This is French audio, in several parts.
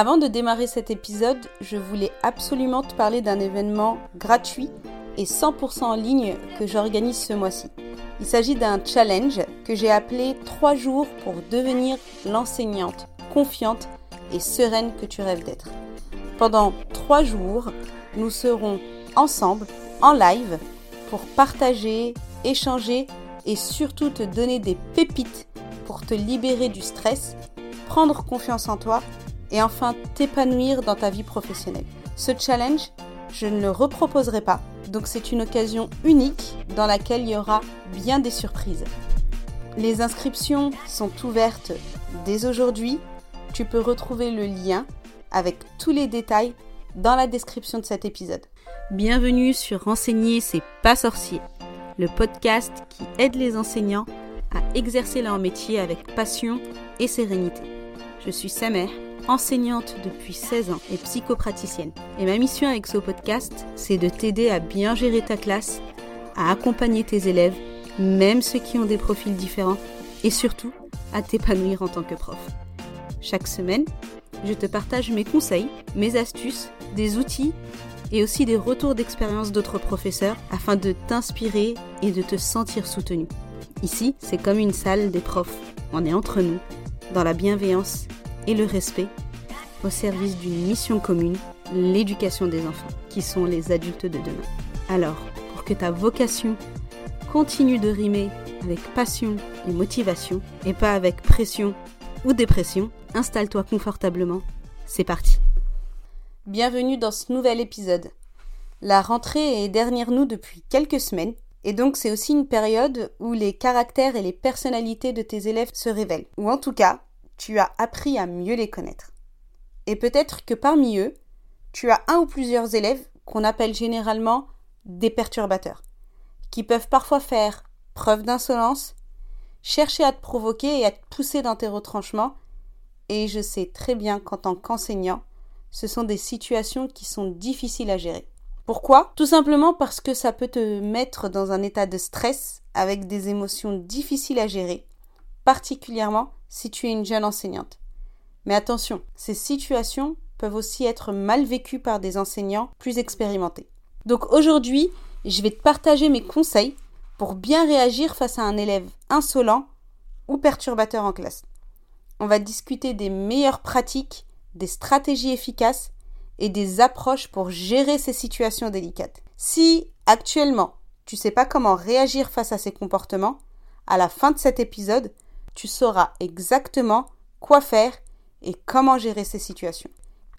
Avant de démarrer cet épisode, je voulais absolument te parler d'un événement gratuit et 100% en ligne que j'organise ce mois-ci. Il s'agit d'un challenge que j'ai appelé 3 jours pour devenir l'enseignante confiante et sereine que tu rêves d'être. Pendant 3 jours, nous serons ensemble, en live, pour partager, échanger et surtout te donner des pépites pour te libérer du stress, prendre confiance en toi et enfin t'épanouir dans ta vie professionnelle. Ce challenge, je ne le reproposerai pas, donc c'est une occasion unique dans laquelle il y aura bien des surprises. Les inscriptions sont ouvertes dès aujourd'hui. Tu peux retrouver le lien avec tous les détails dans la description de cet épisode. Bienvenue sur Renseigner, c'est pas sorcier, le podcast qui aide les enseignants à exercer leur métier avec passion et sérénité. Je suis Samer, enseignante depuis 16 ans et psychopraticienne. Et ma mission avec ce podcast, c'est de t'aider à bien gérer ta classe, à accompagner tes élèves, même ceux qui ont des profils différents, et surtout à t'épanouir en tant que prof. Chaque semaine, je te partage mes conseils, mes astuces, des outils et aussi des retours d'expérience d'autres professeurs afin de t'inspirer et de te sentir soutenu. Ici, c'est comme une salle des profs. On est entre nous, dans la bienveillance et le respect, au service d'une mission commune, l'éducation des enfants, qui sont les adultes de demain. Alors, pour que ta vocation continue de rimer avec passion et motivation, et pas avec pression ou dépression, installe-toi confortablement. C'est parti. Bienvenue dans ce nouvel épisode. La rentrée est derrière nous depuis quelques semaines et donc c'est aussi une période où les caractères et les personnalités de tes élèves se révèlent. Ou en tout cas, tu as appris à mieux les connaître. Et peut-être que parmi eux, tu as un ou plusieurs élèves qu'on appelle généralement des perturbateurs, qui peuvent parfois faire preuve d'insolence, chercher à te provoquer et à te pousser dans tes retranchements, et je sais très bien qu'en tant qu'enseignant, ce sont des situations qui sont difficiles à gérer. Pourquoi? Tout simplement parce que ça peut te mettre dans un état de stress avec des émotions difficiles à gérer, particulièrement si tu es une jeune enseignante. Mais attention, ces situations peuvent aussi être mal vécues par des enseignants plus expérimentés. Donc aujourd'hui, je vais te partager mes conseils pour bien réagir face à un élève insolent ou perturbateur en classe. On va discuter des meilleures pratiques, des stratégies efficaces et des approches pour gérer ces situations délicates. Si actuellement tu sais pas comment réagir face à ces comportements, à la fin de cet épisode, tu sauras exactement quoi faire et comment gérer ces situations.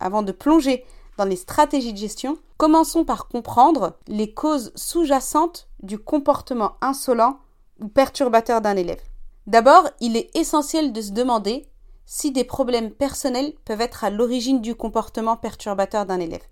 Avant de plonger dans les stratégies de gestion, commençons par comprendre les causes sous-jacentes du comportement insolent ou perturbateur d'un élève. D'abord, il est essentiel de se demander si des problèmes personnels peuvent être à l'origine du comportement perturbateur d'un élève.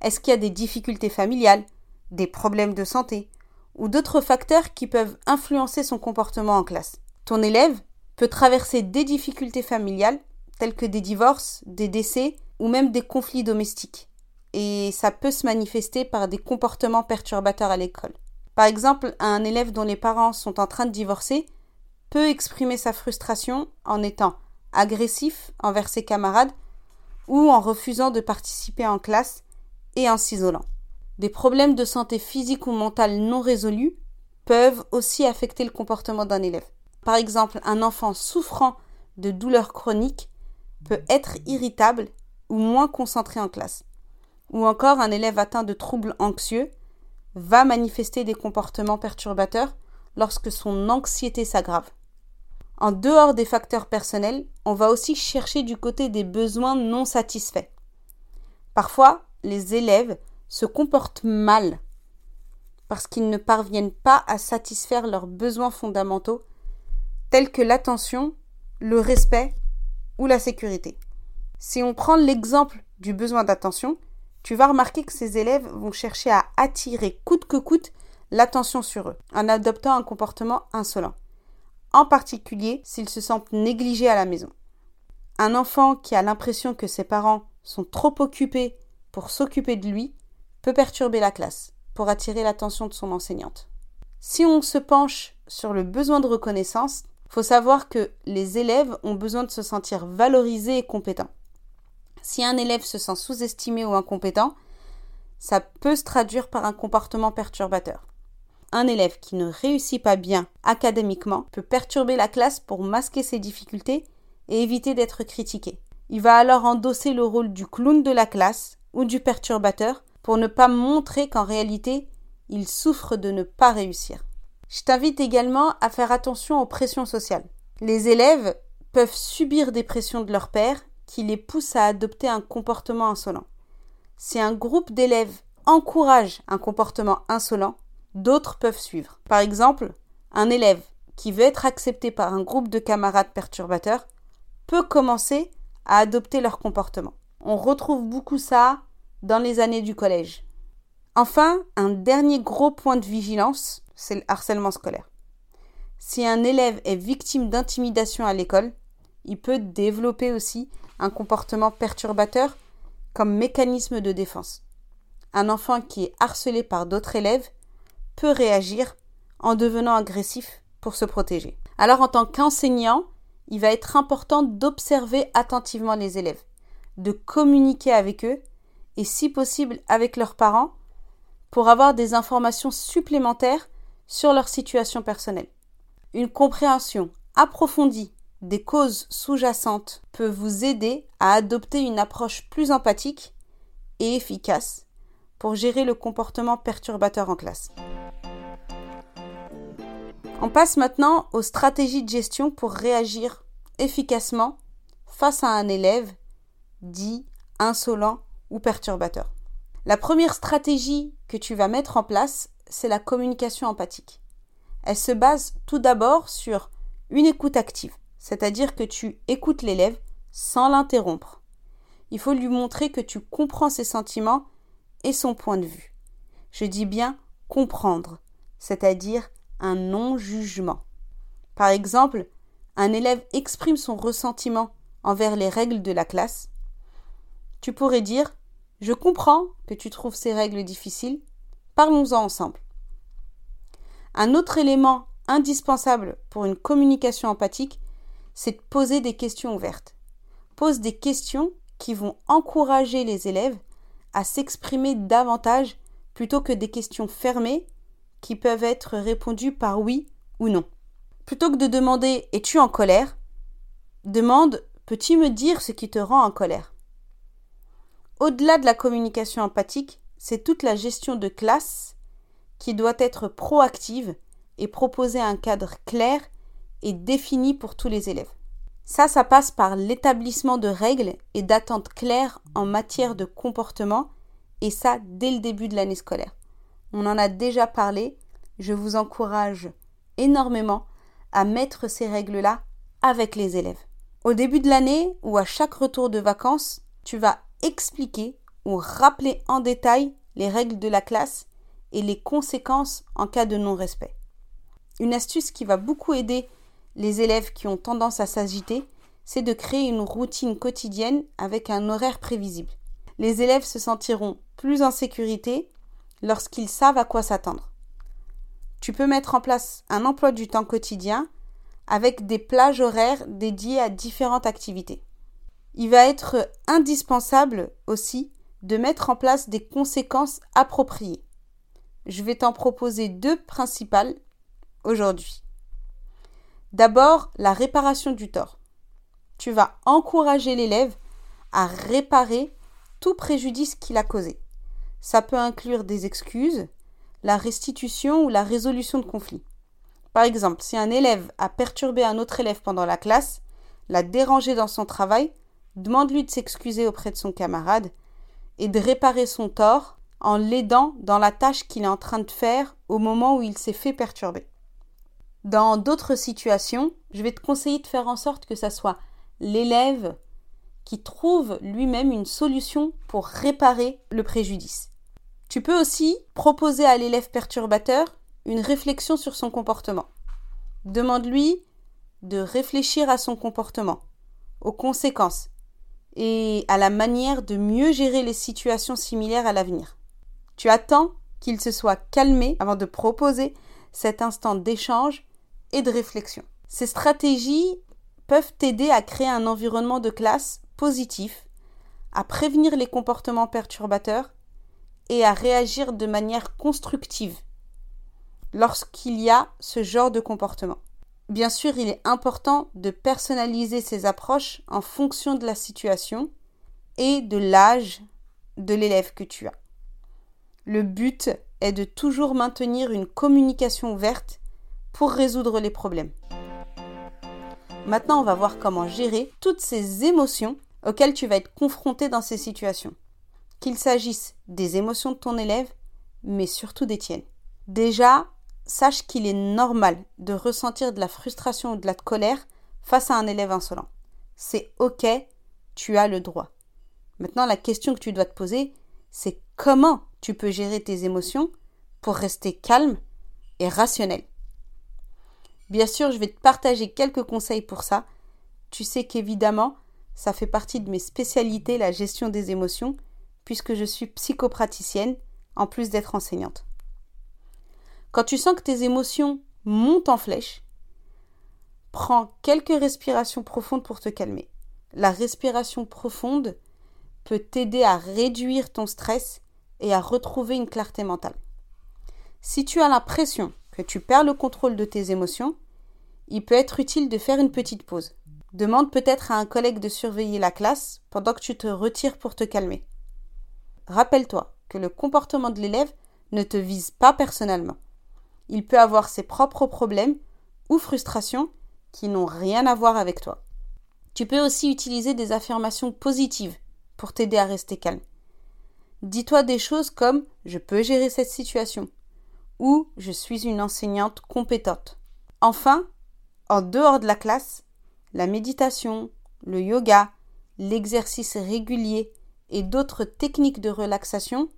Est-ce qu'il y a des difficultés familiales, des problèmes de santé ou d'autres facteurs qui peuvent influencer son comportement en classe? Ton élève peut traverser des difficultés familiales telles que des divorces, des décès ou même des conflits domestiques. Et ça peut se manifester par des comportements perturbateurs à l'école. Par exemple, un élève dont les parents sont en train de divorcer peut exprimer sa frustration en étant agressif envers ses camarades ou en refusant de participer en classe et en s'isolant. Des problèmes de santé physique ou mentale non résolus peuvent aussi affecter le comportement d'un élève. Par exemple, un enfant souffrant de douleurs chroniques peut être irritable ou moins concentré en classe. Ou encore un élève atteint de troubles anxieux va manifester des comportements perturbateurs lorsque son anxiété s'aggrave. En dehors des facteurs personnels, on va aussi chercher du côté des besoins non satisfaits. Parfois, les élèves se comportent mal parce qu'ils ne parviennent pas à satisfaire leurs besoins fondamentaux que l'attention, le respect ou la sécurité. Si on prend l'exemple du besoin d'attention, tu vas remarquer que ces élèves vont chercher à attirer coûte que coûte l'attention sur eux en adoptant un comportement insolent en particulier s'ils se sentent négligés à la maison. Un enfant qui a l'impression que ses parents sont trop occupés pour s'occuper de lui peut perturber la classe pour attirer l'attention de son enseignante. Si on se penche sur le besoin de reconnaissance, faut savoir que les élèves ont besoin de se sentir valorisés et compétents. Si un élève se sent sous-estimé ou incompétent, ça peut se traduire par un comportement perturbateur. Un élève qui ne réussit pas bien académiquement peut perturber la classe pour masquer ses difficultés et éviter d'être critiqué. Il va alors endosser le rôle du clown de la classe ou du perturbateur pour ne pas montrer qu'en réalité il souffre de ne pas réussir. Je t'invite également à faire attention aux pressions sociales. Les élèves peuvent subir des pressions de leur père qui les poussent à adopter un comportement insolent. Si un groupe d'élèves encourage un comportement insolent, d'autres peuvent suivre. Par exemple, un élève qui veut être accepté par un groupe de camarades perturbateurs peut commencer à adopter leur comportement. On retrouve beaucoup ça dans les années du collège. Enfin, un dernier gros point de vigilance, c'est le harcèlement scolaire. Si un élève est victime d'intimidation à l'école, il peut développer aussi un comportement perturbateur comme mécanisme de défense. Un enfant qui est harcelé par d'autres élèves peut réagir en devenant agressif pour se protéger. Alors en tant qu'enseignant, il va être important d'observer attentivement les élèves, de communiquer avec eux et si possible avec leurs parents pour avoir des informations supplémentaires sur leur situation personnelle. Une compréhension approfondie des causes sous-jacentes peut vous aider à adopter une approche plus empathique et efficace pour gérer le comportement perturbateur en classe. On passe maintenant aux stratégies de gestion pour réagir efficacement face à un élève dit insolent ou perturbateur. La première stratégie que tu vas mettre en place, c'est la communication empathique. Elle se base tout d'abord sur une écoute active, c'est-à-dire que tu écoutes l'élève sans l'interrompre. Il faut lui montrer que tu comprends ses sentiments et son point de vue. Je dis bien comprendre, c'est-à-dire un non-jugement. Par exemple, un élève exprime son ressentiment envers les règles de la classe. Tu pourrais dire je comprends que tu trouves ces règles difficiles. Parlons-en ensemble. Un autre élément indispensable pour une communication empathique, c'est de poser des questions ouvertes. Pose des questions qui vont encourager les élèves à s'exprimer davantage plutôt que des questions fermées qui peuvent être répondues par oui ou non. Plutôt que de demander Es-tu en colère? demande Peux-tu me dire ce qui te rend en colère? Au-delà de la communication empathique, c'est toute la gestion de classe qui doit être proactive et proposer un cadre clair et défini pour tous les élèves. Ça, ça passe par l'établissement de règles et d'attentes claires en matière de comportement, et ça dès le début de l'année scolaire. On en a déjà parlé, je vous encourage énormément à mettre ces règles-là avec les élèves. Au début de l'année ou à chaque retour de vacances, tu vas expliquer ou rappeler en détail les règles de la classe et les conséquences en cas de non-respect. Une astuce qui va beaucoup aider les élèves qui ont tendance à s'agiter, c'est de créer une routine quotidienne avec un horaire prévisible. Les élèves se sentiront plus en sécurité lorsqu'ils savent à quoi s'attendre. Tu peux mettre en place un emploi du temps quotidien avec des plages horaires dédiées à différentes activités. Il va être indispensable aussi de mettre en place des conséquences appropriées. Je vais t'en proposer deux principales aujourd'hui. D'abord, la réparation du tort. Tu vas encourager l'élève à réparer tout préjudice qu'il a causé. Ça peut inclure des excuses, la restitution ou la résolution de conflits. Par exemple, si un élève a perturbé un autre élève pendant la classe, l'a dérangé dans son travail, demande-lui de s'excuser auprès de son camarade et de réparer son tort en l'aidant dans la tâche qu'il est en train de faire au moment où il s'est fait perturber. Dans d'autres situations, je vais te conseiller de faire en sorte que ce soit l'élève qui trouve lui-même une solution pour réparer le préjudice. Tu peux aussi proposer à l'élève perturbateur une réflexion sur son comportement. Demande-lui de réfléchir à son comportement, aux conséquences, et à la manière de mieux gérer les situations similaires à l'avenir. Tu attends qu'il se soit calmé avant de proposer cet instant d'échange et de réflexion. Ces stratégies peuvent t'aider à créer un environnement de classe positif à prévenir les comportements perturbateurs et à réagir de manière constructive lorsqu'il y a ce genre de comportement. Bien sûr, il est important de personnaliser ces approches en fonction de la situation et de l'âge de l'élève que tu as. Le but est de toujours maintenir une communication ouverte pour résoudre les problèmes. Maintenant, on va voir comment gérer toutes ces émotions auxquelles tu vas être confronté dans ces situations. Qu'il s'agisse des émotions de ton élève, mais surtout des tiennes. Déjà, sache qu'il est normal de ressentir de la frustration ou de la colère face à un élève insolent. C'est ok, tu as le droit. Maintenant, la question que tu dois te poser, c'est comment tu peux gérer tes émotions pour rester calme et rationnel. Bien sûr, je vais te partager quelques conseils pour ça. Tu sais qu'évidemment, ça fait partie de mes spécialités, la gestion des émotions, puisque je suis psychopraticienne, en plus d'être enseignante. Quand tu sens que tes émotions montent en flèche, prends quelques respirations profondes pour te calmer. La respiration profonde peut t'aider à réduire ton stress et à retrouver une clarté mentale. Si tu as l'impression que tu perds le contrôle de tes émotions, il peut être utile de faire une petite pause. Demande peut-être à un collègue de surveiller la classe pendant que tu te retires pour te calmer. Rappelle-toi que le comportement de l'élève ne te vise pas personnellement. Il peut avoir ses propres problèmes ou frustrations qui n'ont rien à voir avec toi. Tu peux aussi utiliser des affirmations positives pour t'aider à rester calme. Dis-toi des choses comme je peux gérer cette situation ou je suis une enseignante compétente. Enfin, en dehors de la classe, la méditation, le yoga, l'exercice régulier et d'autres techniques de relaxation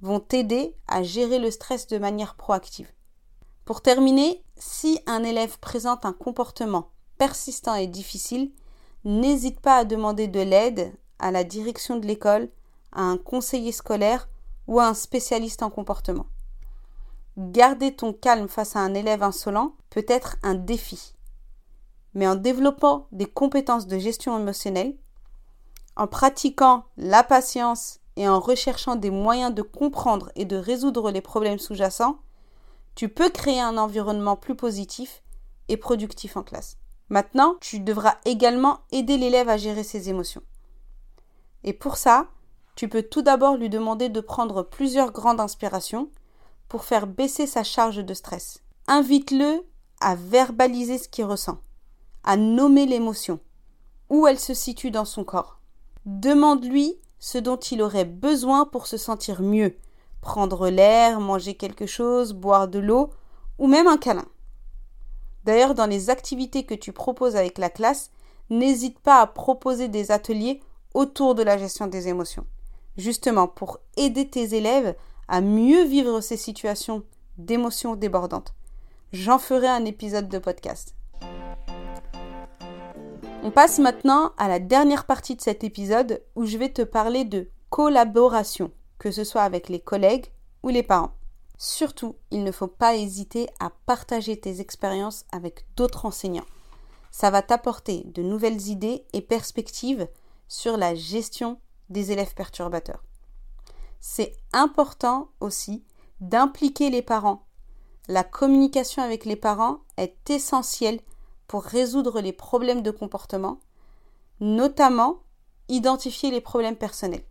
vont t'aider à gérer le stress de manière proactive. Pour terminer, si un élève présente un comportement persistant et difficile, n'hésite pas à demander de l'aide à la direction de l'école, à un conseiller scolaire ou à un spécialiste en comportement. Garder ton calme face à un élève insolent peut être un défi. Mais en développant des compétences de gestion émotionnelle, en pratiquant la patience et en recherchant des moyens de comprendre et de résoudre les problèmes sous-jacents, tu peux créer un environnement plus positif et productif en classe. Maintenant, tu devras également aider l'élève à gérer ses émotions. Et pour ça, tu peux tout d'abord lui demander de prendre plusieurs grandes inspirations pour faire baisser sa charge de stress. Invite-le à verbaliser ce qu'il ressent, à nommer l'émotion, où elle se situe dans son corps. Demande-lui ce dont il aurait besoin pour se sentir mieux, prendre l'air, manger quelque chose, boire de l'eau ou même un câlin. D'ailleurs, dans les activités que tu proposes avec la classe, n'hésite pas à proposer des ateliers autour de la gestion des émotions, justement pour aider tes élèves à mieux vivre ces situations d'émotions débordantes. J'en ferai un épisode de podcast. On passe maintenant à la dernière partie de cet épisode où je vais te parler de collaboration que ce soit avec les collègues ou les parents. Surtout, il ne faut pas hésiter à partager tes expériences avec d'autres enseignants. Ça va t'apporter de nouvelles idées et perspectives sur la gestion des élèves perturbateurs. C'est important aussi d'impliquer les parents. La communication avec les parents est essentielle pour résoudre les problèmes de comportement, notamment identifier les problèmes personnels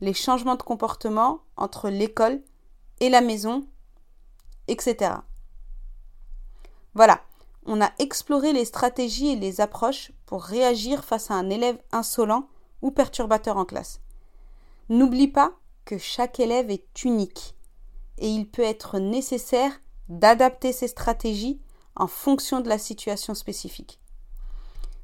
les changements de comportement entre l'école et la maison, etc. Voilà, on a exploré les stratégies et les approches pour réagir face à un élève insolent ou perturbateur en classe. N'oublie pas que chaque élève est unique et il peut être nécessaire d'adapter ses stratégies en fonction de la situation spécifique.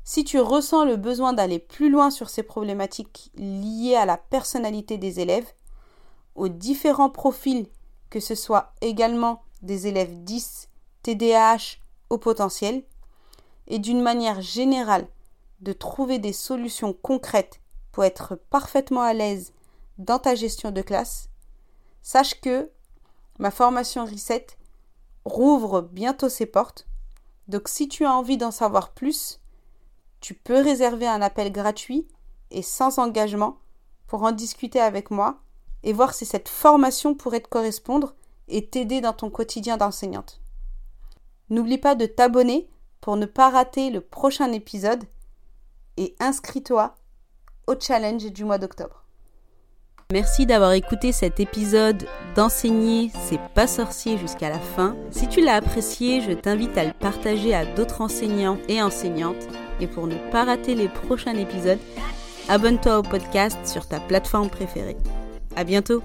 Si tu ressens le besoin d'aller plus loin sur ces problématiques liées à la personnalité des élèves, aux différents profils, que ce soit également des élèves 10, TDAH au potentiel, et d'une manière générale de trouver des solutions concrètes pour être parfaitement à l'aise dans ta gestion de classe, sache que ma formation Reset rouvre bientôt ses portes. Donc si tu as envie d'en savoir plus, tu peux réserver un appel gratuit et sans engagement pour en discuter avec moi et voir si cette formation pourrait te correspondre et t'aider dans ton quotidien d'enseignante. N'oublie pas de t'abonner pour ne pas rater le prochain épisode et inscris-toi au challenge du mois d'octobre. Merci d'avoir écouté cet épisode d'enseigner c'est pas sorcier jusqu'à la fin. Si tu l'as apprécié, je t'invite à le partager à d'autres enseignants et enseignantes. Et pour ne pas rater les prochains épisodes, abonne-toi au podcast sur ta plateforme préférée. À bientôt!